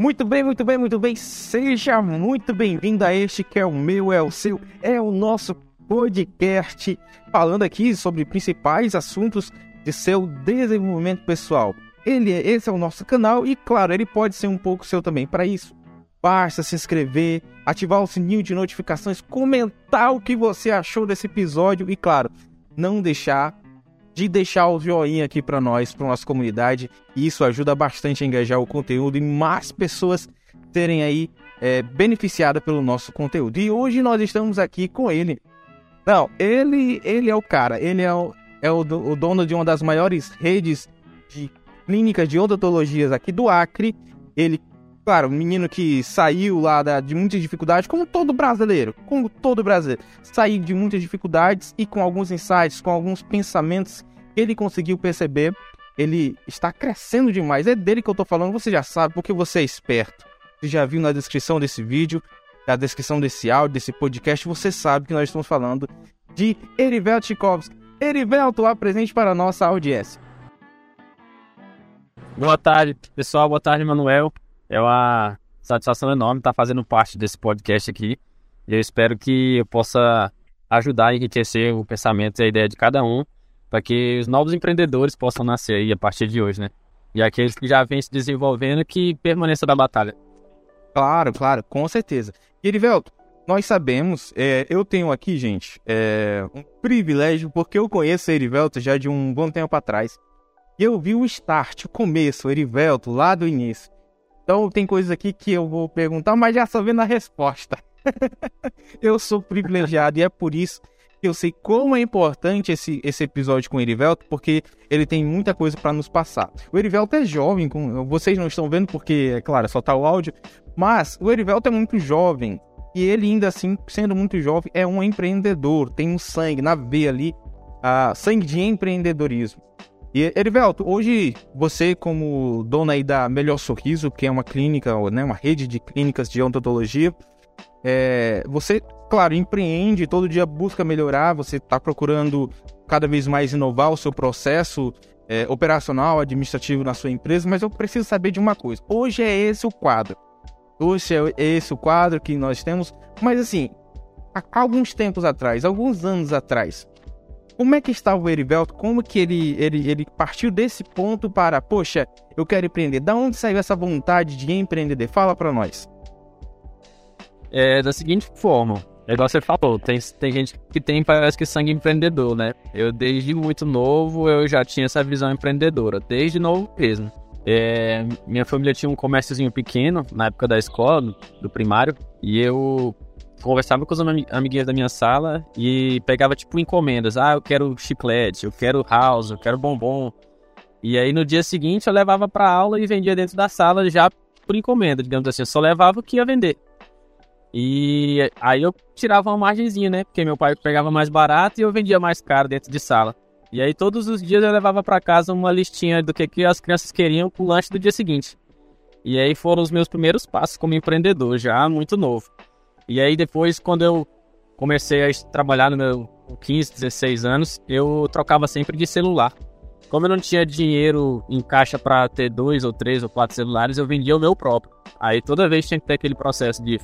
Muito bem, muito bem, muito bem. Seja muito bem-vindo a este que é o meu, é o seu, é o nosso podcast, falando aqui sobre principais assuntos de seu desenvolvimento pessoal. Ele, é, esse é o nosso canal e, claro, ele pode ser um pouco seu também. Para isso, basta se inscrever, ativar o sininho de notificações, comentar o que você achou desse episódio e, claro, não deixar de deixar o joinha aqui para nós, para nossa comunidade. Isso ajuda bastante a engajar o conteúdo e mais pessoas terem aí é, beneficiada pelo nosso conteúdo. E hoje nós estamos aqui com ele. Não, ele, ele é o cara. Ele é o, é o, o dono de uma das maiores redes de clínicas de odontologias aqui do Acre. Ele claro, um menino que saiu lá da, de muitas dificuldades, como todo brasileiro, como todo brasileiro, saiu de muitas dificuldades e com alguns insights, com alguns pensamentos ele conseguiu perceber, ele está crescendo demais. É dele que eu estou falando, você já sabe, porque você é esperto. Você já viu na descrição desse vídeo, na descrição desse áudio, desse podcast, você sabe que nós estamos falando de Erivelto Tchaikovsky. Erivelto, apresente para a nossa audiência. Boa tarde, pessoal. Boa tarde, Manuel. É uma satisfação enorme estar fazendo parte desse podcast aqui. E eu espero que eu possa ajudar a enriquecer o pensamento e a ideia de cada um, para que os novos empreendedores possam nascer aí a partir de hoje, né? E aqueles que já vêm se desenvolvendo que permaneçam da batalha. Claro, claro, com certeza. Erivelto, nós sabemos, é, eu tenho aqui, gente, é, um privilégio, porque eu conheço Erivelto já de um bom tempo atrás. E eu vi o start, o começo, o Erivelto, lá do início. Então tem coisas aqui que eu vou perguntar, mas já sabendo a resposta. eu sou privilegiado e é por isso eu sei como é importante esse, esse episódio com o Erivelto, porque ele tem muita coisa para nos passar. O Erivelto é jovem, com, vocês não estão vendo porque, é claro, só tá o áudio, mas o Erivelto é muito jovem. E ele, ainda assim, sendo muito jovem, é um empreendedor, tem um sangue na veia ali, sangue de empreendedorismo. E Erivelto, hoje você como dona aí da Melhor Sorriso, que é uma clínica, né, uma rede de clínicas de odontologia, é, você, claro, empreende, todo dia busca melhorar, você está procurando cada vez mais inovar o seu processo é, operacional, administrativo na sua empresa, mas eu preciso saber de uma coisa. Hoje é esse o quadro. Hoje é esse o quadro que nós temos, mas assim, há alguns tempos atrás, alguns anos atrás, como é que estava o Erivelto? Como que ele, ele, ele partiu desse ponto para, poxa, eu quero empreender? Da onde saiu essa vontade de empreender? Fala para nós. É da seguinte forma, é igual você falou, tem, tem gente que tem, parece que sangue empreendedor, né? Eu, desde muito novo, eu já tinha essa visão empreendedora, desde novo mesmo. É, minha família tinha um comérciozinho pequeno na época da escola, do, do primário, e eu conversava com as amiguinhas da minha sala e pegava, tipo, encomendas. Ah, eu quero chiclete, eu quero house, eu quero bombom. E aí, no dia seguinte, eu levava pra aula e vendia dentro da sala já por encomenda, digamos assim. Eu só levava o que ia vender. E aí eu tirava uma margenzinha, né? Porque meu pai pegava mais barato e eu vendia mais caro dentro de sala. E aí todos os dias eu levava para casa uma listinha do que, que as crianças queriam pro lanche do dia seguinte. E aí foram os meus primeiros passos como empreendedor, já muito novo. E aí depois, quando eu comecei a trabalhar no meu 15, 16 anos, eu trocava sempre de celular. Como eu não tinha dinheiro em caixa para ter dois ou três ou quatro celulares, eu vendia o meu próprio. Aí toda vez tinha que ter aquele processo de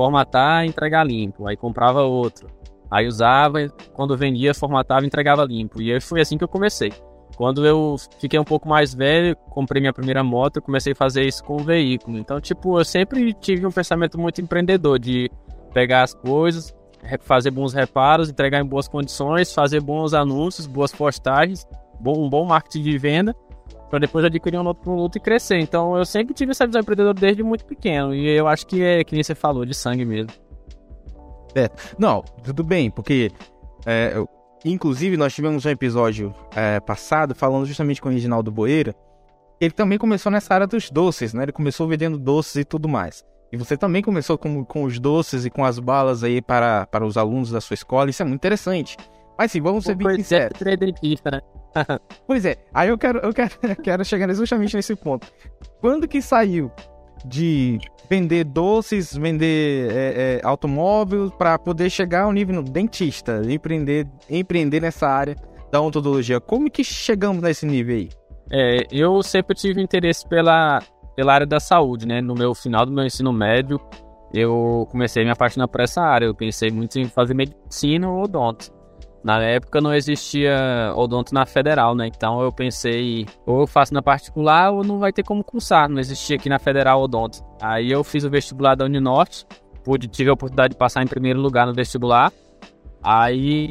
formatar entregar limpo. Aí comprava outro. Aí usava, quando vendia, formatava entregava limpo. E foi assim que eu comecei. Quando eu fiquei um pouco mais velho, comprei minha primeira moto, comecei a fazer isso com o veículo. Então, tipo, eu sempre tive um pensamento muito empreendedor de pegar as coisas, fazer bons reparos, entregar em boas condições, fazer bons anúncios, boas postagens, um bom marketing de venda, para depois adquirir um outro produto e crescer. Então eu sempre tive essa visão empreendedora desde muito pequeno, e eu acho que é que nem você falou, de sangue mesmo. É, não, tudo bem, porque é, eu, inclusive nós tivemos um episódio é, passado falando justamente com o Reginaldo Boeira, ele também começou nessa área dos doces, né? Ele começou vendendo doces e tudo mais. E você também começou com, com os doces e com as balas aí para, para os alunos da sua escola. Isso é muito interessante. Mas sim, vamos ser bem sinceros. né? pois é, aí eu quero, eu quero, quero chegar justamente nesse ponto. Quando que saiu de vender doces, vender é, é, automóvel, para poder chegar ao nível no dentista, empreender, empreender nessa área da odontologia? Como que chegamos nesse nível aí? É, eu sempre tive interesse pela pela área da saúde, né? No meu final do meu ensino médio, eu comecei a me apaixonar por essa área. Eu pensei muito em fazer medicina ou odonto. Na época não existia odonto na federal, né? Então eu pensei, ou eu faço na particular ou não vai ter como cursar. Não existia aqui na federal odonto. Aí eu fiz o vestibular da Uninorte, pude, tive a oportunidade de passar em primeiro lugar no vestibular. Aí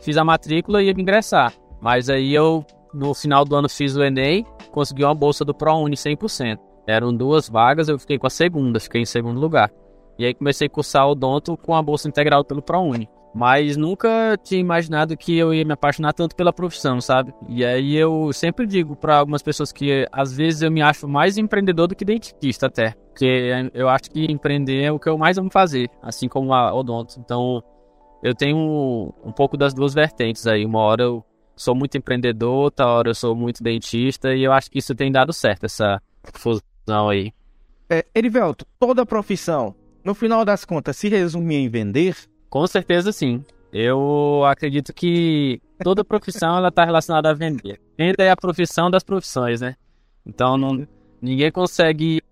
fiz a matrícula e ia ingressar. Mas aí eu, no final do ano, fiz o Enem, consegui uma bolsa do ProUni 100%. Eram duas vagas, eu fiquei com a segunda, fiquei em segundo lugar. E aí comecei a cursar odonto com a bolsa integral pelo ProUni. Mas nunca tinha imaginado que eu ia me apaixonar tanto pela profissão, sabe? E aí eu sempre digo para algumas pessoas que às vezes eu me acho mais empreendedor do que dentista até. Porque eu acho que empreender é o que eu mais amo fazer, assim como a odonto. Então eu tenho um, um pouco das duas vertentes aí. Uma hora eu sou muito empreendedor, outra hora eu sou muito dentista e eu acho que isso tem dado certo, essa fusão aí. É, Erivelto, toda profissão, no final das contas, se resume em vender? Com certeza sim. Eu acredito que toda profissão ela está relacionada a vender. Venda é a profissão das profissões, né? Então não, ninguém consegue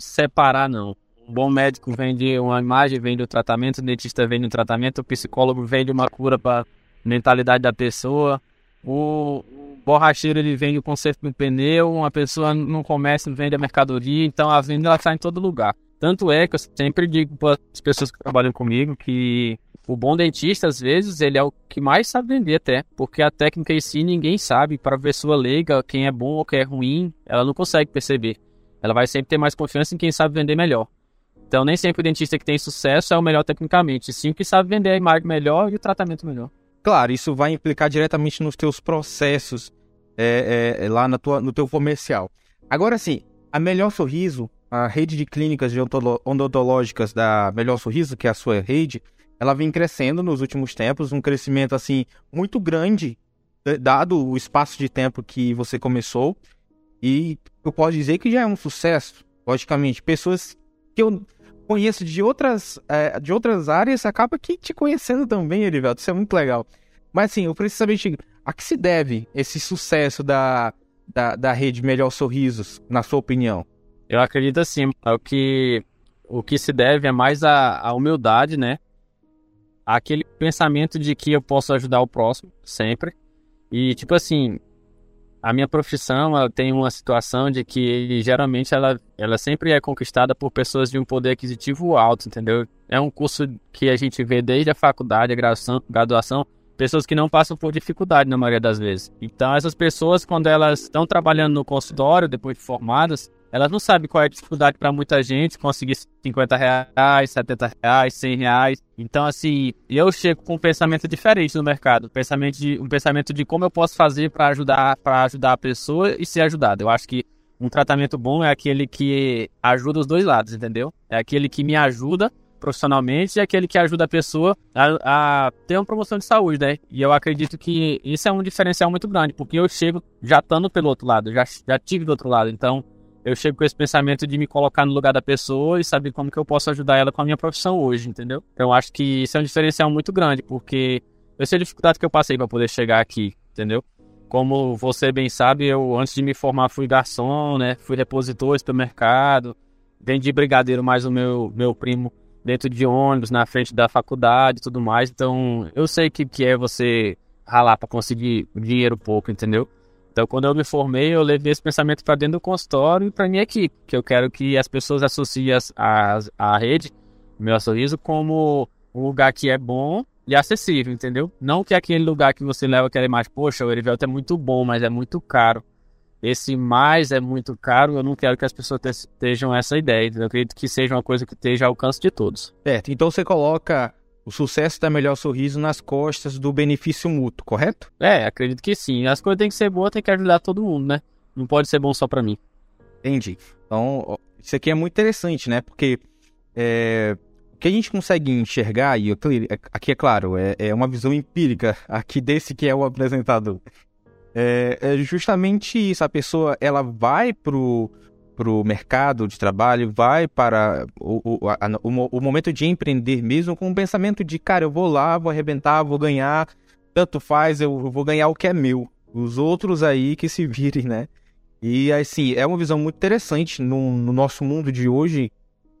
separar não. Um bom médico vende uma imagem, vende o tratamento, o dentista vende o tratamento, o psicólogo vende uma cura para mentalidade da pessoa. O borracheiro ele vende o conserto um pneu, uma pessoa no comércio vende a mercadoria, então a venda ela está em todo lugar. Tanto é que eu sempre digo para as pessoas que trabalham comigo que o bom dentista, às vezes, ele é o que mais sabe vender até, porque a técnica em si ninguém sabe. Para a pessoa leiga, quem é bom ou quem é ruim, ela não consegue perceber. Ela vai sempre ter mais confiança em quem sabe vender melhor. Então, nem sempre o dentista que tem sucesso é o melhor tecnicamente, sim o que sabe vender a imagem melhor e o tratamento melhor. Claro, isso vai implicar diretamente nos teus processos é, é, lá na tua, no teu comercial. Agora sim, a Melhor Sorriso, a rede de clínicas odontológicas da Melhor Sorriso, que é a sua rede, ela vem crescendo nos últimos tempos, um crescimento assim muito grande, dado o espaço de tempo que você começou. E eu posso dizer que já é um sucesso, logicamente. Pessoas que eu conheço de outras, é, de outras áreas acaba que te conhecendo também, Erivelto. Isso é muito legal. Mas assim, eu preciso saber a que se deve esse sucesso da, da, da rede Melhor Sorrisos, na sua opinião? Eu acredito assim, o que, o que se deve é mais a, a humildade, né? Aquele pensamento de que eu posso ajudar o próximo sempre. E tipo assim, a minha profissão ela tem uma situação de que geralmente ela, ela sempre é conquistada por pessoas de um poder aquisitivo alto, entendeu? É um curso que a gente vê desde a faculdade, a graduação, graduação pessoas que não passam por dificuldade na maioria das vezes. Então essas pessoas quando elas estão trabalhando no consultório depois de formadas, elas não sabem qual é a dificuldade para muita gente conseguir 50 reais, 70 reais, 100 reais. Então, assim, eu chego com um pensamento diferente no mercado. Um pensamento de, um pensamento de como eu posso fazer para ajudar, para ajudar a pessoa e ser ajudado. Eu acho que um tratamento bom é aquele que ajuda os dois lados, entendeu? É aquele que me ajuda profissionalmente e aquele que ajuda a pessoa a, a, ter uma promoção de saúde, né? E eu acredito que isso é um diferencial muito grande, porque eu chego já estando pelo outro lado, já, já tive do outro lado. Então, eu chego com esse pensamento de me colocar no lugar da pessoa e saber como que eu posso ajudar ela com a minha profissão hoje, entendeu? Então, acho que isso é um diferencial muito grande, porque eu sei a dificuldade que eu passei para poder chegar aqui, entendeu? Como você bem sabe, eu antes de me formar fui garçom, né? Fui repositor do supermercado, vendi brigadeiro mais o meu, meu primo dentro de ônibus, na frente da faculdade e tudo mais. Então, eu sei que, que é você ralar para conseguir dinheiro pouco, entendeu? Então, quando eu me formei, eu levei esse pensamento para dentro do consultório e para minha equipe, que eu quero que as pessoas associem a, a rede, meu sorriso, como um lugar que é bom e acessível, entendeu? Não que aquele lugar que você leva aquela imagem, poxa, o Erivelto é muito bom, mas é muito caro. Esse mais é muito caro, eu não quero que as pessoas estejam essa ideia. Eu acredito que seja uma coisa que esteja ao alcance de todos. Certo, então você coloca o sucesso da Melhor Sorriso nas costas do benefício mútuo, correto? É, acredito que sim. As coisas têm que ser boas, tem que ajudar todo mundo, né? Não pode ser bom só para mim. Entendi. Então, isso aqui é muito interessante, né? Porque é, o que a gente consegue enxergar, e aqui é claro, é, é uma visão empírica aqui desse que é o apresentador. É, é justamente isso. A pessoa ela vai pro para o mercado de trabalho, vai para o, o, a, o, o, momento de empreender mesmo com o pensamento de, cara, eu vou lá, vou arrebentar, vou ganhar, tanto faz, eu vou ganhar o que é meu. Os outros aí que se virem, né? E assim, é uma visão muito interessante no, no nosso mundo de hoje,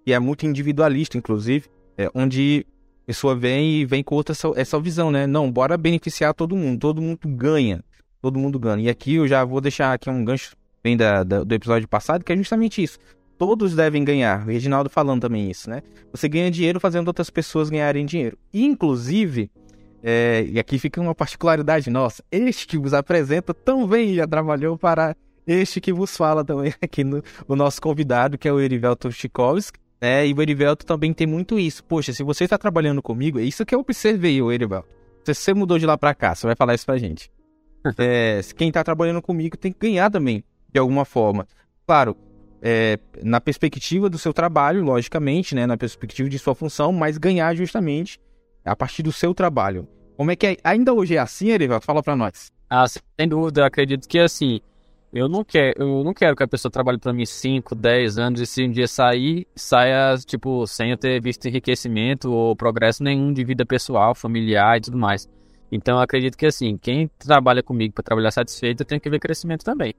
que é muito individualista, inclusive, é, onde a pessoa vem e vem com outra essa, essa visão, né? Não, bora beneficiar todo mundo, todo mundo ganha, todo mundo ganha. E aqui eu já vou deixar aqui um gancho bem da, da, do episódio passado, que é justamente isso. Todos devem ganhar. O Reginaldo falando também isso, né? Você ganha dinheiro fazendo outras pessoas ganharem dinheiro. Inclusive, é, e aqui fica uma particularidade nossa. Este que vos apresenta também já trabalhou para este que vos fala também aqui no o nosso convidado, que é o Erivelto Chikovski. Né? E o Erivelto também tem muito isso. Poxa, se você está trabalhando comigo, é isso que eu observei, o Erivelto. Se você mudou de lá para cá, você vai falar isso pra gente. é, quem está trabalhando comigo tem que ganhar também, de alguma forma. Claro, é, na perspectiva do seu trabalho, logicamente, né? Na perspectiva de sua função, mas ganhar justamente a partir do seu trabalho. Como é que é? Ainda hoje é assim, Erivelto? Fala para nós. Ah, sem dúvida, acredito que assim, eu não quero, eu não quero que a pessoa trabalhe para mim 5, 10 anos e se um dia sair, saia, tipo, sem eu ter visto enriquecimento ou progresso nenhum de vida pessoal, familiar e tudo mais. Então acredito que assim, quem trabalha comigo para trabalhar satisfeito tem que ver crescimento também.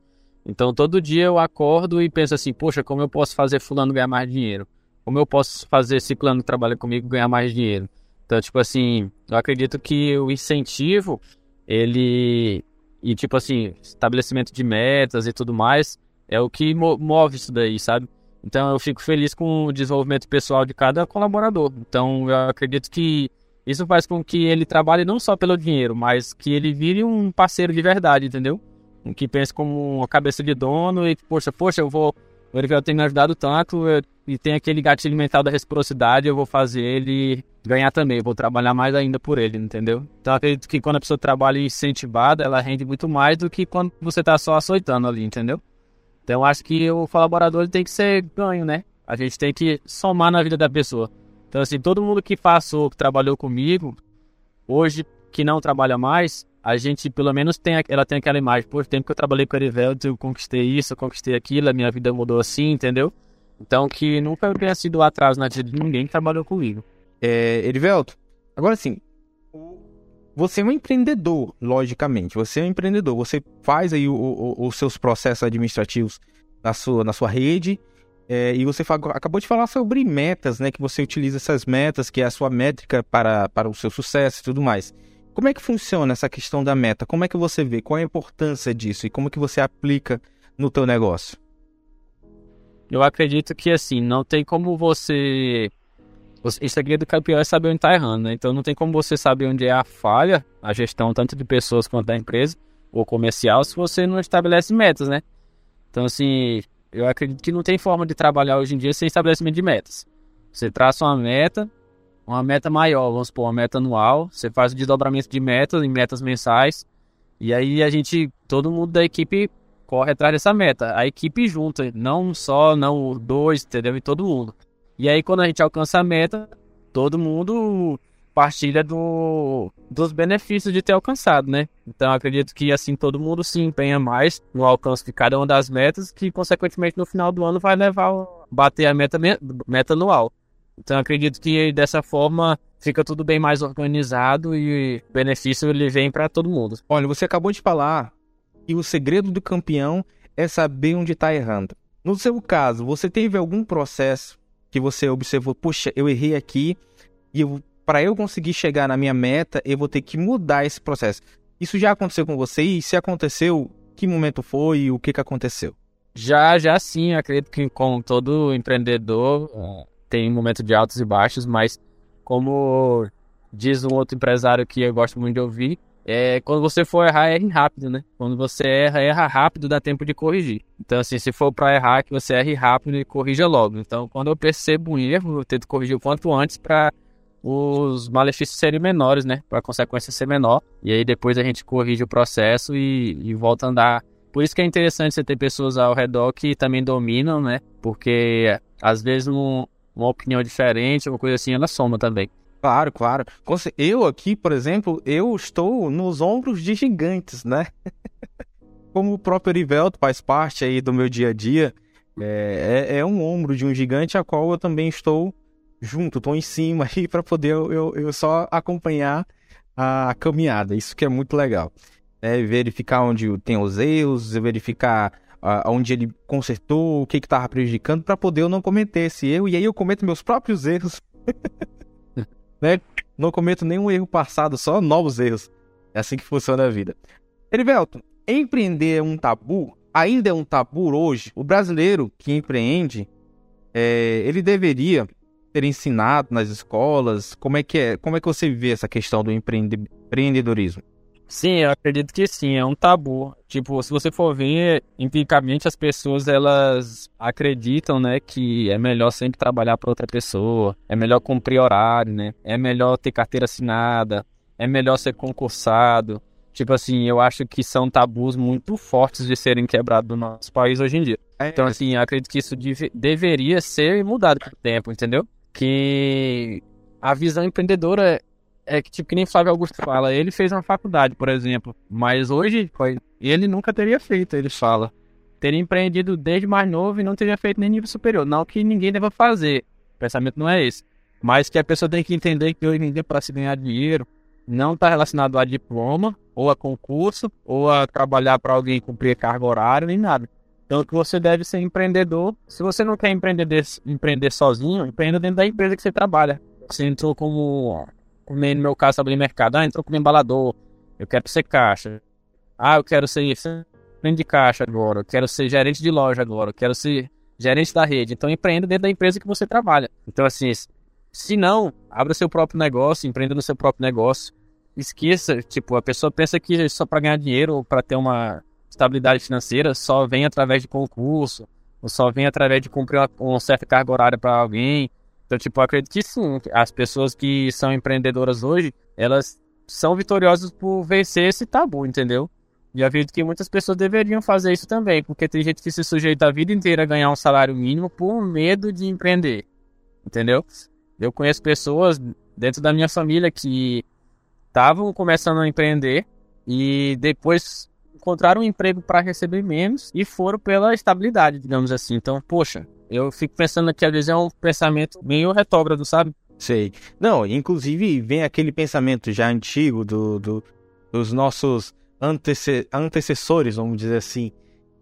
Então todo dia eu acordo e penso assim, poxa, como eu posso fazer fulano ganhar mais dinheiro? Como eu posso fazer ciclano que trabalha comigo ganhar mais dinheiro? Então, tipo assim, eu acredito que o incentivo, ele e, tipo assim, estabelecimento de metas e tudo mais é o que move isso daí, sabe? Então eu fico feliz com o desenvolvimento pessoal de cada colaborador. Então eu acredito que isso faz com que ele trabalhe não só pelo dinheiro, mas que ele vire um parceiro de verdade, entendeu? Que pense como uma cabeça de dono e, poxa, poxa, eu vou. O Erivel tem me ajudado tanto eu, e tem aquele gatilho mental da reciprocidade, eu vou fazer ele ganhar também, vou trabalhar mais ainda por ele, entendeu? Então acredito que quando a pessoa trabalha incentivada, ela rende muito mais do que quando você tá só açoitando ali, entendeu? Então acho que o colaborador tem que ser ganho, né? A gente tem que somar na vida da pessoa. Então assim, todo mundo que passou, que trabalhou comigo, hoje que não trabalha mais, a gente pelo menos tem, ela tem aquela imagem, por tempo que eu trabalhei com a Erivelto, eu conquistei isso, eu conquistei aquilo, a minha vida mudou assim, entendeu? Então que nunca tenha sido atraso na vida de ninguém que trabalhou comigo. É, Erivelto, agora sim, você é um empreendedor, logicamente. Você é um empreendedor. Você faz aí o, o, os seus processos administrativos na sua, na sua rede. É, e você acabou de falar sobre metas, né? Que você utiliza essas metas, que é a sua métrica para, para o seu sucesso e tudo mais. Como é que funciona essa questão da meta? Como é que você vê? Qual é a importância disso? E como que você aplica no teu negócio? Eu acredito que, assim, não tem como você o segredo do campeão é saber onde está errando, né? Então não tem como você saber onde é a falha, a gestão tanto de pessoas quanto da empresa ou comercial, se você não estabelece metas, né? Então, assim, eu acredito que não tem forma de trabalhar hoje em dia sem estabelecimento de metas. Você traça uma meta, uma meta maior, vamos supor, uma meta anual, você faz o desdobramento de metas em metas mensais, e aí a gente, todo mundo da equipe corre atrás dessa meta. A equipe junta, não só, não dois, entendeu? E todo mundo. E aí, quando a gente alcança a meta, todo mundo partilha do, dos benefícios de ter alcançado, né? Então, acredito que assim todo mundo se empenha mais no alcance de cada uma das metas, que consequentemente no final do ano vai levar bater a meta, meta anual. Então, acredito que dessa forma fica tudo bem mais organizado e o benefício ele vem para todo mundo. Olha, você acabou de falar que o segredo do campeão é saber onde está errando. No seu caso, você teve algum processo que você observou, puxa, eu errei aqui e para eu conseguir chegar na minha meta, eu vou ter que mudar esse processo. Isso já aconteceu com você? E se aconteceu, que momento foi e o que, que aconteceu? Já, já sim, acredito que com todo empreendedor tem um momento de altos e baixos, mas como diz um outro empresário que eu gosto muito de ouvir, é, quando você for errar, erre rápido, né? Quando você erra, erra rápido, dá tempo de corrigir. Então, assim, se for para errar, que você erre rápido e corrija logo. Então, quando eu percebo um erro, eu tento corrigir o quanto antes para os malefícios serem menores, né? Para a consequência ser menor. E aí depois a gente corrige o processo e, e volta a andar. Por isso que é interessante você ter pessoas ao redor que também dominam, né? Porque às vezes um, uma opinião diferente, uma coisa assim, ela soma também. Claro, claro. Eu aqui, por exemplo, eu estou nos ombros de gigantes, né? Como o próprio Erivelto faz parte aí do meu dia a dia, é, é, é, um ombro de um gigante a qual eu também estou junto, estou em cima aí para poder eu, eu, só acompanhar a caminhada. Isso que é muito legal. É verificar onde tem os erros, verificar onde ele consertou, o que estava prejudicando, para poder eu não cometer esse erro. E aí eu cometo meus próprios erros. né? Não cometo nenhum erro passado, só novos erros. É assim que funciona a vida. Erivelto, empreender é um tabu? Ainda é um tabu hoje? O brasileiro que empreende, é, ele deveria ter ensinado nas escolas? Como é que é? Como é que você vê essa questão do empreendedorismo? Sim, eu acredito que sim, é um tabu. Tipo, se você for ver, empiricamente as pessoas elas acreditam, né, que é melhor sempre trabalhar para outra pessoa, é melhor cumprir horário, né? É melhor ter carteira assinada, é melhor ser concursado. Tipo assim, eu acho que são tabus muito fortes de serem quebrados no nosso país hoje em dia. É. Então, assim, eu acredito que isso deve, deveria ser mudado com o tempo, entendeu? Que a visão empreendedora é que, tipo, que nem Flávio Augusto fala, ele fez uma faculdade, por exemplo, mas hoje ele nunca teria feito, ele fala. Teria empreendido desde mais novo e não teria feito nem nível superior. Não que ninguém deva fazer, o pensamento não é esse. Mas que a pessoa tem que entender que hoje em dia, para se ganhar dinheiro, não está relacionado a diploma, ou a concurso, ou a trabalhar para alguém cumprir carga horária, nem nada. Então, que você deve ser empreendedor. Se você não quer empreender, empreender sozinho, empreenda dentro da empresa que você trabalha. Você entrou como como no meu caso, abrir mercado. Ah, entrou como embalador. Eu quero ser caixa. Ah, eu quero ser frente de caixa agora. Eu quero ser gerente de loja agora. Eu quero ser gerente da rede. Então, empreenda dentro da empresa que você trabalha. Então, assim, se não, abra seu próprio negócio, empreenda no seu próprio negócio. Esqueça, tipo, a pessoa pensa que só para ganhar dinheiro ou para ter uma estabilidade financeira só vem através de concurso, ou só vem através de cumprir uma, uma certa carga horária para alguém, então, tipo, eu acredito que sim, as pessoas que são empreendedoras hoje, elas são vitoriosas por vencer esse tabu, entendeu? E acredito que muitas pessoas deveriam fazer isso também, porque tem gente que se sujeita a vida inteira a ganhar um salário mínimo por medo de empreender, entendeu? Eu conheço pessoas dentro da minha família que estavam começando a empreender e depois encontraram um emprego para receber menos e foram pela estabilidade, digamos assim. Então, poxa, eu fico pensando que às vezes é um pensamento meio retrógrado, sabe? Sei. Não, inclusive vem aquele pensamento já antigo do, do dos nossos antece antecessores, vamos dizer assim.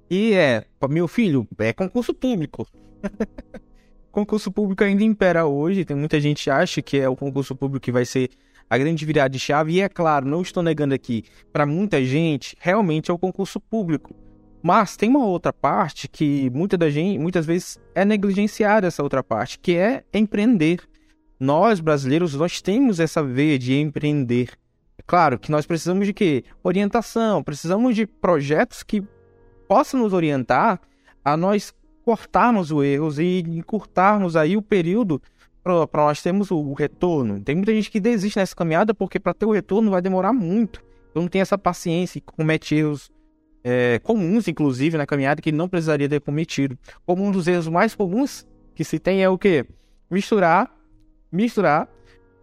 E é, meu filho, é concurso público. concurso público ainda impera hoje, tem muita gente que acha que é o concurso público que vai ser a grande virada de chave, e é claro, não estou negando aqui, para muita gente, realmente é o concurso público. Mas tem uma outra parte que muita da gente, muitas vezes é negligenciada essa outra parte, que é empreender. Nós brasileiros nós temos essa veia de empreender. É claro que nós precisamos de quê? Orientação, precisamos de projetos que possam nos orientar a nós cortarmos os erros e encurtarmos aí o período para nós termos o, retorno. Tem muita gente que desiste nessa caminhada porque para ter o retorno vai demorar muito. Então não tem essa paciência e comete erros é, comuns, inclusive, na caminhada que não precisaria ter cometido. Como um dos erros mais comuns que se tem é o que? Misturar, misturar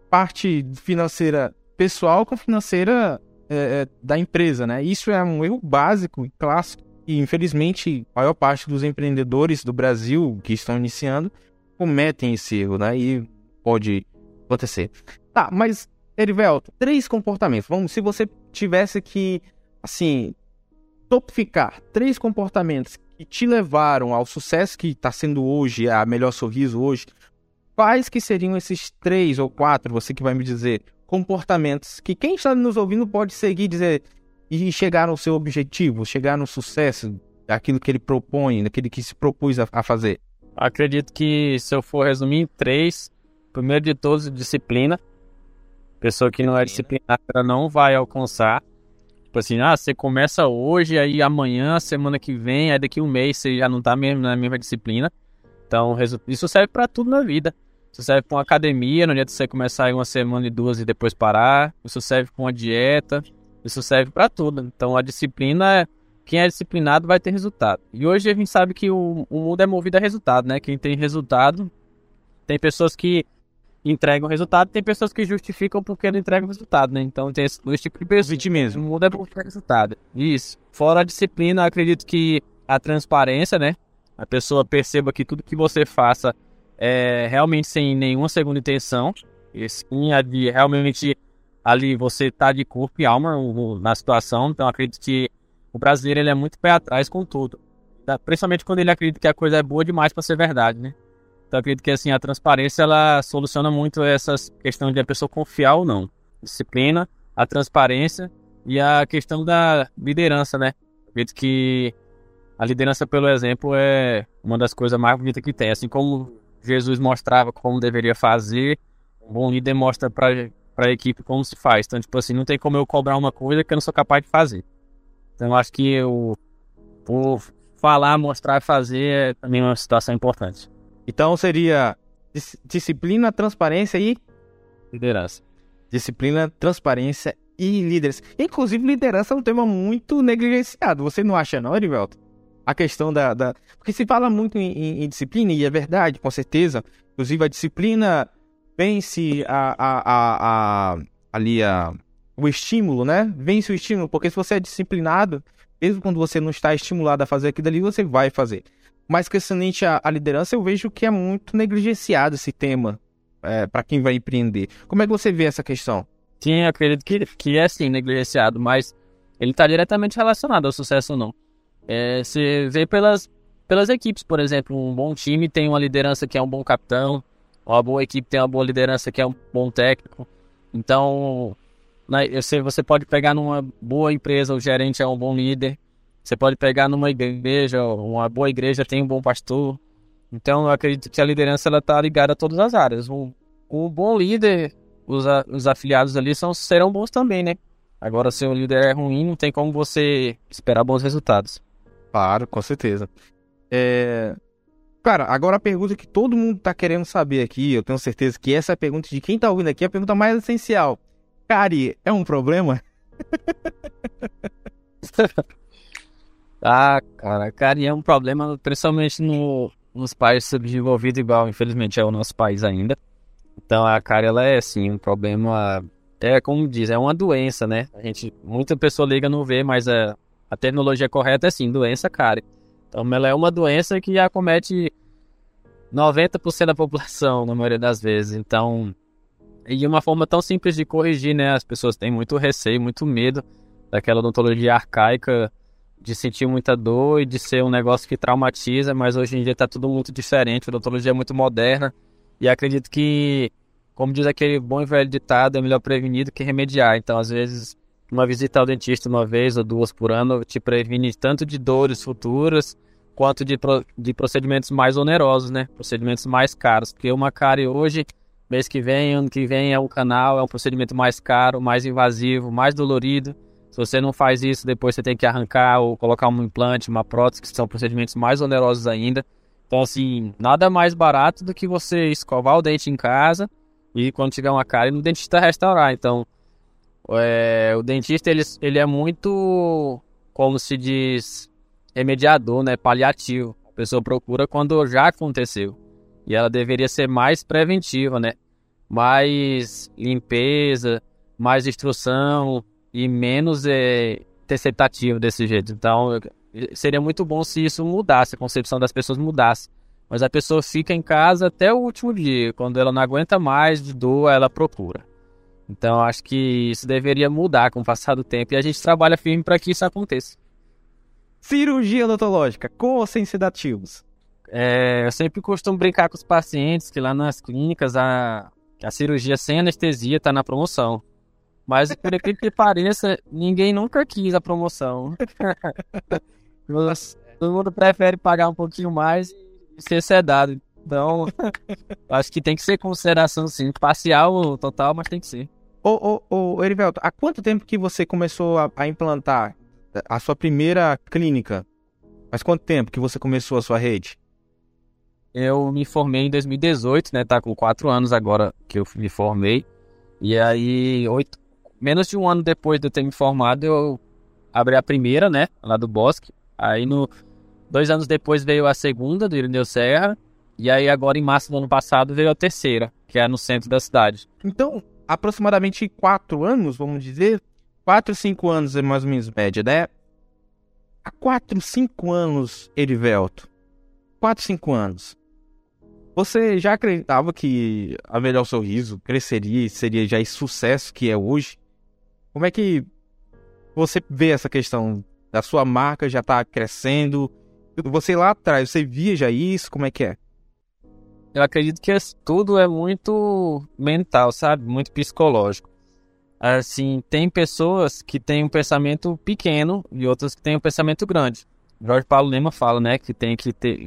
parte financeira pessoal com financeira é, é, da empresa, né? Isso é um erro básico, clássico, e infelizmente a maior parte dos empreendedores do Brasil que estão iniciando cometem esse erro, né? E pode acontecer. Tá, mas Erivelto, três comportamentos. Vamos, se você tivesse que, assim, topificar três comportamentos que te levaram ao sucesso que está sendo hoje, a melhor sorriso hoje, quais que seriam esses três ou quatro, você que vai me dizer, comportamentos que quem está nos ouvindo pode seguir dizer e chegar no seu objetivo, chegar no sucesso, daquilo que ele propõe, daquele que se propôs a, a fazer? Acredito que se eu for resumir em três, primeiro de todos, disciplina. Pessoa que não é disciplinada não vai alcançar. Tipo assim, ah, você começa hoje, aí amanhã, semana que vem, aí daqui um mês você já não tá mesmo na mesma disciplina. Então, isso serve para tudo na vida. Isso serve para uma academia, no dia de você começar aí uma semana e duas e depois parar. Isso serve para uma dieta. Isso serve para tudo. Então, a disciplina é quem é disciplinado vai ter resultado. E hoje a gente sabe que o, o mundo é movido a resultado, né? Quem tem resultado, tem pessoas que entregam resultado, tem pessoas que justificam porque não entregam resultado, né? Então tem esse dois tipos de pessoas. mesmo. O mundo é movido a resultado. Isso. Fora a disciplina, acredito que a transparência, né? A pessoa perceba que tudo que você faça é realmente sem nenhuma segunda intenção. E sim, de realmente ali você tá de corpo e alma na situação. Então acredito que o brasileiro ele é muito pé atrás com tudo. principalmente quando ele acredita que a coisa é boa demais para ser verdade, né? Então, acredito que assim a transparência ela soluciona muito essa questão de a pessoa confiar ou não. Disciplina, a transparência e a questão da liderança, né? Acredito que a liderança pelo exemplo é uma das coisas mais bonitas que tem. Assim como Jesus mostrava como deveria fazer, um bom líder mostra para a equipe como se faz. Então, tipo assim, não tem como eu cobrar uma coisa que eu não sou capaz de fazer. Então, eu acho que eu, por falar, mostrar, fazer é também uma situação importante. Então, seria disciplina, transparência e liderança. Disciplina, transparência e liderança. Inclusive, liderança é um tema muito negligenciado. Você não acha, não, Erivelto? A questão da, da. Porque se fala muito em, em, em, disciplina, e é verdade, com certeza. Inclusive, a disciplina vence a, a, a, a ali a, o estímulo, né? Vence o estímulo, porque se você é disciplinado, mesmo quando você não está estimulado a fazer aquilo ali, você vai fazer. Mas questionante a, a liderança, eu vejo que é muito negligenciado esse tema é, para quem vai empreender. Como é que você vê essa questão? Sim, eu acredito que, que é sim negligenciado, mas ele está diretamente relacionado ao sucesso ou não. É, você vê pelas, pelas equipes, por exemplo, um bom time tem uma liderança que é um bom capitão, uma boa equipe tem uma boa liderança que é um bom técnico. Então, né, você pode pegar numa boa empresa, o gerente é um bom líder. Você pode pegar numa igreja, uma boa igreja tem um bom pastor. Então, eu acredito que a liderança ela está ligada a todas as áreas. Um, bom líder, os, os afiliados ali são, serão bons também, né? Agora, se o líder é ruim, não tem como você esperar bons resultados. Claro, com certeza. É... Cara, agora a pergunta que todo mundo tá querendo saber aqui, eu tenho certeza que essa é a pergunta de quem tá ouvindo aqui, é a pergunta mais essencial. Cari, é um problema? ah, cara, Cari é um problema, principalmente no, nos países subdesenvolvidos, igual, infelizmente, é o nosso país ainda. Então, a Cari, ela é, assim, um problema... É, como diz, é uma doença, né? A gente, muita pessoa liga não vê, mas é, a terminologia correta é sim, doença cárie. Então ela é uma doença que acomete 90% da população, na maioria das vezes. Então, e uma forma tão simples de corrigir, né? As pessoas têm muito receio, muito medo daquela odontologia arcaica, de sentir muita dor e de ser um negócio que traumatiza, mas hoje em dia está tudo muito diferente, a odontologia é muito moderna. E acredito que, como diz aquele bom e velho ditado, é melhor prevenir do que remediar. Então, às vezes, uma visita ao dentista uma vez ou duas por ano te previne tanto de dores futuras quanto de, pro, de procedimentos mais onerosos, né? Procedimentos mais caros. Porque uma cárie hoje, mês que vem, ano que vem é um canal, é um procedimento mais caro, mais invasivo, mais dolorido. Se você não faz isso, depois você tem que arrancar ou colocar um implante, uma prótese, que são procedimentos mais onerosos ainda. Então, assim, nada mais barato do que você escovar o dente em casa e quando tiver uma cárie no dentista restaurar. Então, é, o dentista ele, ele é muito, como se diz, remediador, né? Paliativo. A pessoa procura quando já aconteceu. E ela deveria ser mais preventiva, né? Mais limpeza, mais instrução e menos é, desse jeito. Então, seria muito bom se isso mudasse, a concepção das pessoas mudasse. Mas a pessoa fica em casa até o último dia. Quando ela não aguenta mais de dor, ela procura. Então acho que isso deveria mudar com o passar do tempo e a gente trabalha firme para que isso aconteça. Cirurgia odontológica, com ou sem sedativos? É, eu sempre costumo brincar com os pacientes que lá nas clínicas a, a cirurgia sem anestesia está na promoção. Mas por aquilo que pareça, ninguém nunca quis a promoção. Todo mundo prefere pagar um pouquinho mais e ser sedado. Então, acho que tem que ser consideração sim. Parcial, total, mas tem que ser. Ô, ô, ô, Erivelto, há quanto tempo que você começou a, a implantar a sua primeira clínica? Faz quanto tempo que você começou a sua rede? Eu me formei em 2018, né? Tá com quatro anos agora que eu me formei. E aí, oito, menos de um ano depois de eu ter me formado, eu abri a primeira, né? Lá do Bosque. Aí, no, dois anos depois veio a segunda, do Irineu Serra. E aí, agora em março do ano passado, veio a terceira, que é no centro da cidade. Então, aproximadamente quatro anos, vamos dizer. Quatro, cinco anos é mais ou menos média, né? Há quatro, cinco anos, Erivelto. Quatro, cinco anos. Você já acreditava que a Melhor Sorriso cresceria e seria já esse sucesso que é hoje? Como é que você vê essa questão da sua marca já está crescendo Você lá atrás, você via já isso? Como é que é? Eu acredito que tudo é muito mental, sabe? Muito psicológico. Assim, tem pessoas que têm um pensamento pequeno e outras que têm um pensamento grande. Jorge Paulo Lema fala, né, que tem que ter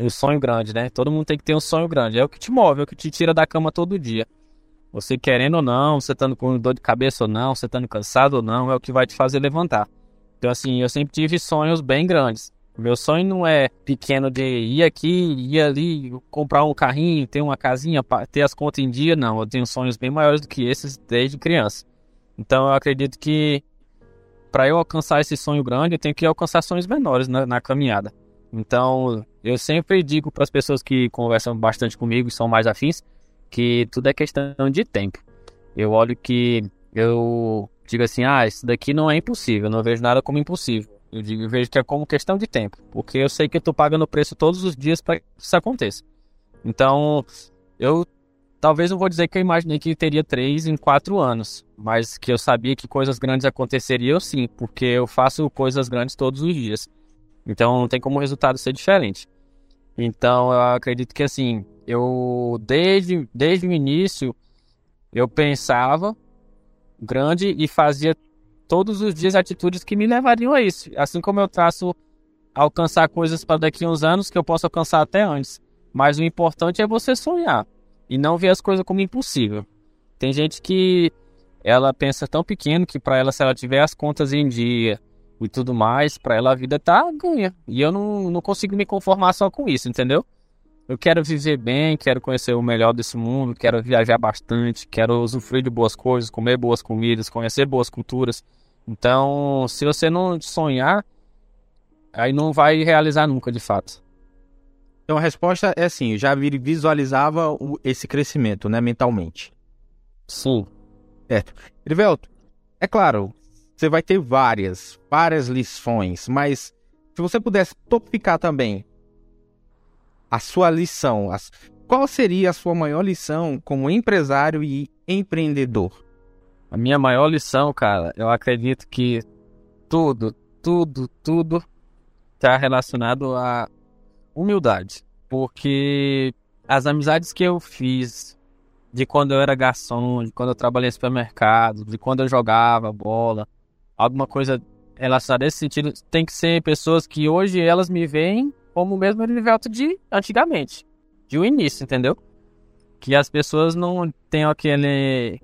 o um sonho grande, né? Todo mundo tem que ter um sonho grande. É o que te move, é o que te tira da cama todo dia. Você querendo ou não, você estando com dor de cabeça ou não, você estando cansado ou não, é o que vai te fazer levantar. Então, assim, eu sempre tive sonhos bem grandes. Meu sonho não é pequeno de ir aqui, ir ali, comprar um carrinho, ter uma casinha, ter as contas em dia. Não, eu tenho sonhos bem maiores do que esses desde criança. Então, eu acredito que para eu alcançar esse sonho grande, eu tenho que alcançar sonhos menores na, na caminhada. Então, eu sempre digo para as pessoas que conversam bastante comigo e são mais afins que tudo é questão de tempo. Eu olho que eu digo assim, ah, isso daqui não é impossível, eu não vejo nada como impossível. Eu, digo, eu vejo que é como questão de tempo, porque eu sei que eu estou pagando preço todos os dias para que isso aconteça. Então, eu Talvez não vou dizer que eu imaginei que teria três em quatro anos, mas que eu sabia que coisas grandes aconteceriam sim, porque eu faço coisas grandes todos os dias. Então não tem como o resultado ser diferente. Então eu acredito que assim, eu desde, desde o início eu pensava grande e fazia todos os dias atitudes que me levariam a isso. Assim como eu traço alcançar coisas para daqui a uns anos que eu posso alcançar até antes. Mas o importante é você sonhar e não ver as coisas como impossível. Tem gente que ela pensa tão pequeno que para ela se ela tiver as contas em dia e tudo mais, para ela a vida tá ganha. E eu não, não consigo me conformar só com isso, entendeu? Eu quero viver bem, quero conhecer o melhor desse mundo, quero viajar bastante, quero usufruir de boas coisas, comer boas comidas, conhecer boas culturas. Então, se você não sonhar, aí não vai realizar nunca, de fato. Então a resposta é sim, eu já visualizava o, esse crescimento, né, mentalmente. Sim. Certo. Erivelto, é claro, você vai ter várias, várias lições, mas se você pudesse topificar também a sua lição, as, qual seria a sua maior lição como empresário e empreendedor? A minha maior lição, cara, eu acredito que tudo, tudo, tudo está relacionado a humildade. Porque as amizades que eu fiz de quando eu era garçom, de quando eu trabalhei em supermercado, de quando eu jogava bola, alguma coisa relacionada a esse sentido, tem que ser pessoas que hoje elas me veem como o mesmo Erivelto de antigamente, de o um início, entendeu? Que as pessoas não tenham aquele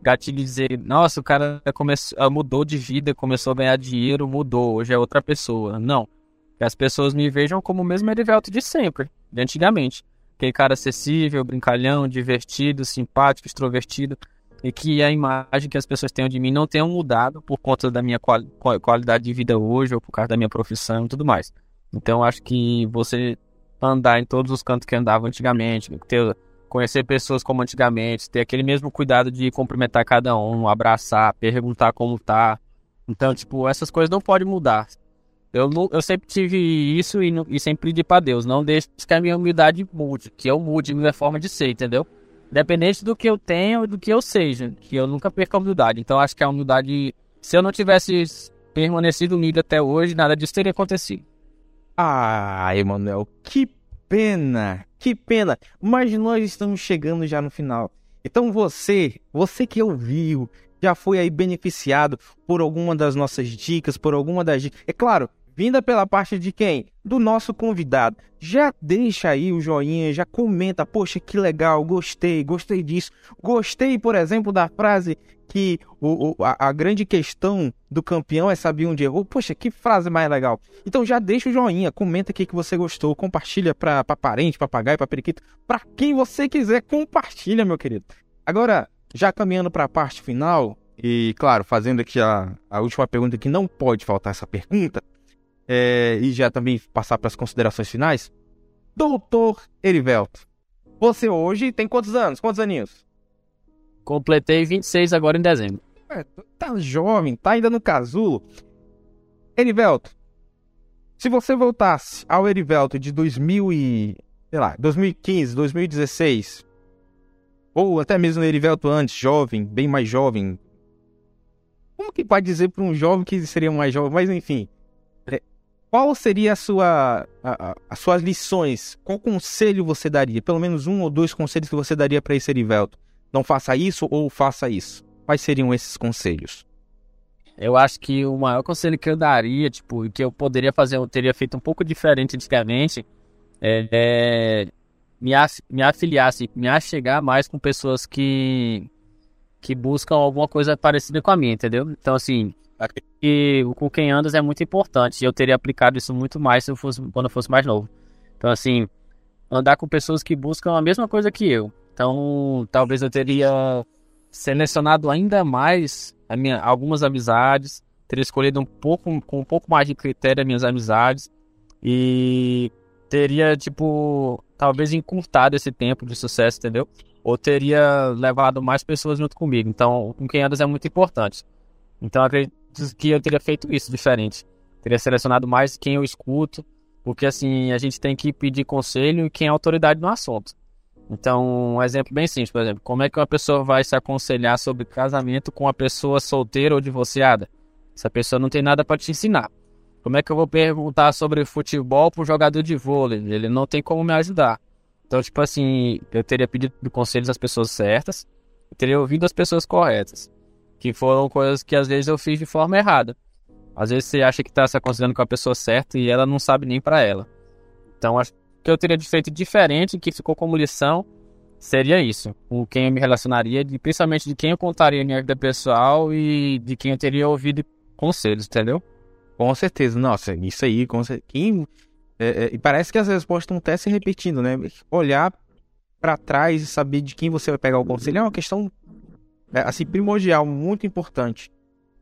gatilho de dizer, nossa, o cara começou, mudou de vida, começou a ganhar dinheiro, mudou, hoje é outra pessoa. Não que as pessoas me vejam como o mesmo Erivelto de sempre, de antigamente. Aquele cara acessível, brincalhão, divertido, simpático, extrovertido. E que a imagem que as pessoas tenham de mim não tenha mudado por conta da minha quali qualidade de vida hoje ou por causa da minha profissão e tudo mais. Então acho que você andar em todos os cantos que andava antigamente, ter, conhecer pessoas como antigamente, ter aquele mesmo cuidado de cumprimentar cada um, abraçar, perguntar como tá. Então, tipo, essas coisas não podem mudar. Eu, eu sempre tive isso e, e sempre pedi para Deus, não deixe que a minha humildade mude, que eu mude minha forma de ser, entendeu? Independente do que eu tenho e do que eu seja, que eu nunca perca a humildade. Então acho que a humildade, se eu não tivesse permanecido humilde até hoje, nada disso teria acontecido. Ah, Emanuel, que pena, que pena. Mas nós estamos chegando já no final. Então você, você que ouviu, já foi aí beneficiado por alguma das nossas dicas, por alguma das dicas. É claro, vinda pela parte de quem? Do nosso convidado. Já deixa aí o joinha, já comenta, poxa, que legal, gostei, gostei disso. Gostei, por exemplo, da frase que o, o a, a, grande questão do campeão é saber onde errou. Poxa, que frase mais legal. Então já deixa o joinha, comenta o que você gostou, compartilha para parente, papagaio, para periquito, para quem você quiser, compartilha, meu querido. Agora, já caminhando para a parte final, e claro, fazendo aqui a, a última pergunta que não pode faltar essa pergunta, é, e já também passar para as considerações finais. Doutor Erivelto, você hoje tem quantos anos? Quantos aninhos? Completei 26 agora em dezembro. É, tá jovem, tá ainda no casulo. Erivelto, se você voltasse ao Erivelto de 2000 e, sei lá, 2015, 2016, ou até mesmo no Erivelto antes, jovem, bem mais jovem, como que pode dizer para um jovem que seria mais jovem? Mas enfim, qual seria a sua, a, a, as suas lições? Qual conselho você daria? Pelo menos um ou dois conselhos que você daria para esse Erivelto. Não faça isso ou faça isso. Quais seriam esses conselhos? Eu acho que o maior conselho que eu daria, tipo, que eu poderia fazer, eu teria feito um pouco diferente antigamente, é, é me, me afiliar, assim, me achegar mais com pessoas que, que buscam alguma coisa parecida com a minha, entendeu? Então, assim, que com quem andas é muito importante. Eu teria aplicado isso muito mais se eu fosse, quando eu fosse mais novo. Então, assim, andar com pessoas que buscam a mesma coisa que eu. Então, talvez eu teria selecionado ainda mais minha, algumas amizades, teria escolhido um pouco com um pouco mais de critério as minhas amizades e teria tipo talvez encurtado esse tempo de sucesso, entendeu? Ou teria levado mais pessoas junto comigo. Então, com quem andas é muito importante. Então, acredito que eu teria feito isso diferente. Teria selecionado mais quem eu escuto, porque assim, a gente tem que pedir conselho e quem é autoridade no assunto. Então, um exemplo bem simples, por exemplo, como é que uma pessoa vai se aconselhar sobre casamento com uma pessoa solteira ou divorciada? Essa pessoa não tem nada para te ensinar. Como é que eu vou perguntar sobre futebol para um jogador de vôlei? Ele não tem como me ajudar. Então, tipo assim, eu teria pedido conselhos às pessoas certas, eu teria ouvido as pessoas corretas, que foram coisas que às vezes eu fiz de forma errada. Às vezes você acha que está se aconselhando com a pessoa certa e ela não sabe nem para ela. Então, acho que eu teria feito diferente, que ficou como lição, seria isso. Com quem eu me relacionaria, de, principalmente de quem eu contaria minha vida pessoal e de quem eu teria ouvido conselhos, entendeu? Com certeza, nossa, isso aí, com certeza. É, é, e parece que as respostas estão até se repetindo, né? Olhar para trás e saber de quem você vai pegar o conselho é uma questão é, assim primordial, muito importante.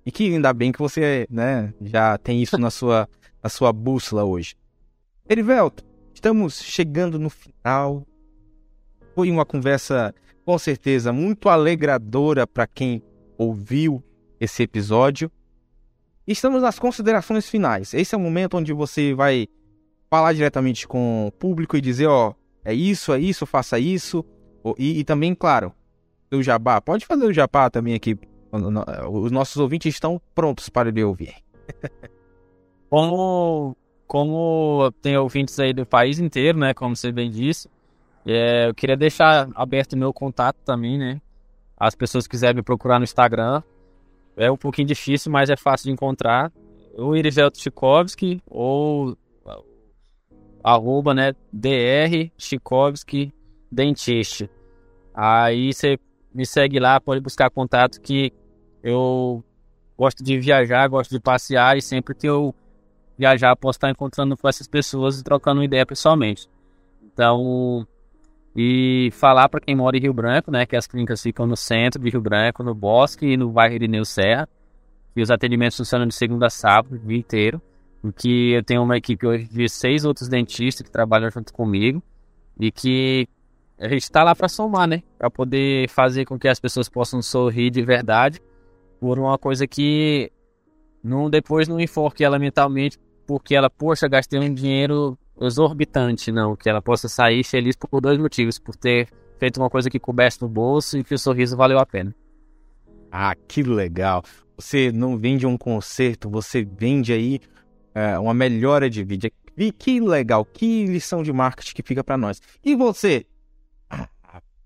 E que ainda bem que você, né, já tem isso na sua, na sua bússola hoje. Erivelto, Estamos chegando no final. Foi uma conversa, com certeza, muito alegradora para quem ouviu esse episódio. Estamos nas considerações finais. Esse é o momento onde você vai falar diretamente com o público e dizer: ó, é isso, é isso, faça isso. E, e também, claro, o jabá. Pode fazer o jabá também aqui. Os nossos ouvintes estão prontos para lhe ouvir. Como como tem ouvintes aí do país inteiro, né? Como você bem disse, é, eu queria deixar aberto meu contato também, né? As pessoas quiserem me procurar no Instagram. É um pouquinho difícil, mas é fácil de encontrar. O Irivelto Chikovski ou arroba, né? DR Dentiste. Aí você me segue lá, pode buscar contato que eu gosto de viajar, gosto de passear e sempre que eu viajar, posso estar encontrando com essas pessoas e trocando ideia pessoalmente. Então, e falar para quem mora em Rio Branco, né, que as clínicas ficam no centro de Rio Branco, no Bosque e no bairro Irineu Serra, que os atendimentos funcionam de segunda a sábado, o dia inteiro, e que eu tenho uma equipe hoje de seis outros dentistas que trabalham junto comigo e que a gente está lá para somar, né, para poder fazer com que as pessoas possam sorrir de verdade por uma coisa que não, depois não enforque ela mentalmente porque ela, poxa, gastei um dinheiro exorbitante, não. Que ela possa sair feliz por dois motivos. Por ter feito uma coisa que coubesse no bolso e que o sorriso valeu a pena. Ah, que legal. Você não vende um conserto, você vende aí é, uma melhora de vídeo. E que legal, que lição de marketing que fica para nós. E você?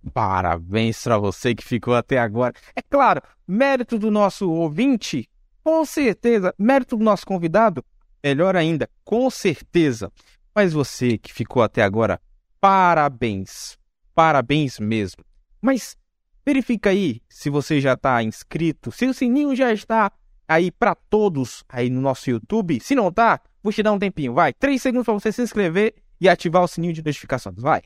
Parabéns para você que ficou até agora. É claro, mérito do nosso ouvinte com certeza. Mérito do nosso convidado? Melhor ainda, com certeza. Mas você que ficou até agora, parabéns. Parabéns mesmo. Mas verifica aí se você já está inscrito, se o sininho já está aí para todos aí no nosso YouTube. Se não tá, vou te dar um tempinho, vai. Três segundos para você se inscrever e ativar o sininho de notificações, vai.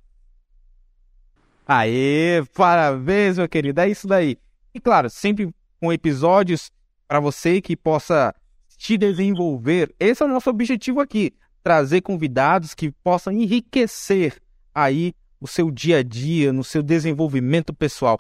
Aê, parabéns, meu querido. É isso daí. E claro, sempre com episódios para você que possa te desenvolver. Esse é o nosso objetivo aqui, trazer convidados que possam enriquecer aí o seu dia a dia, no seu desenvolvimento pessoal.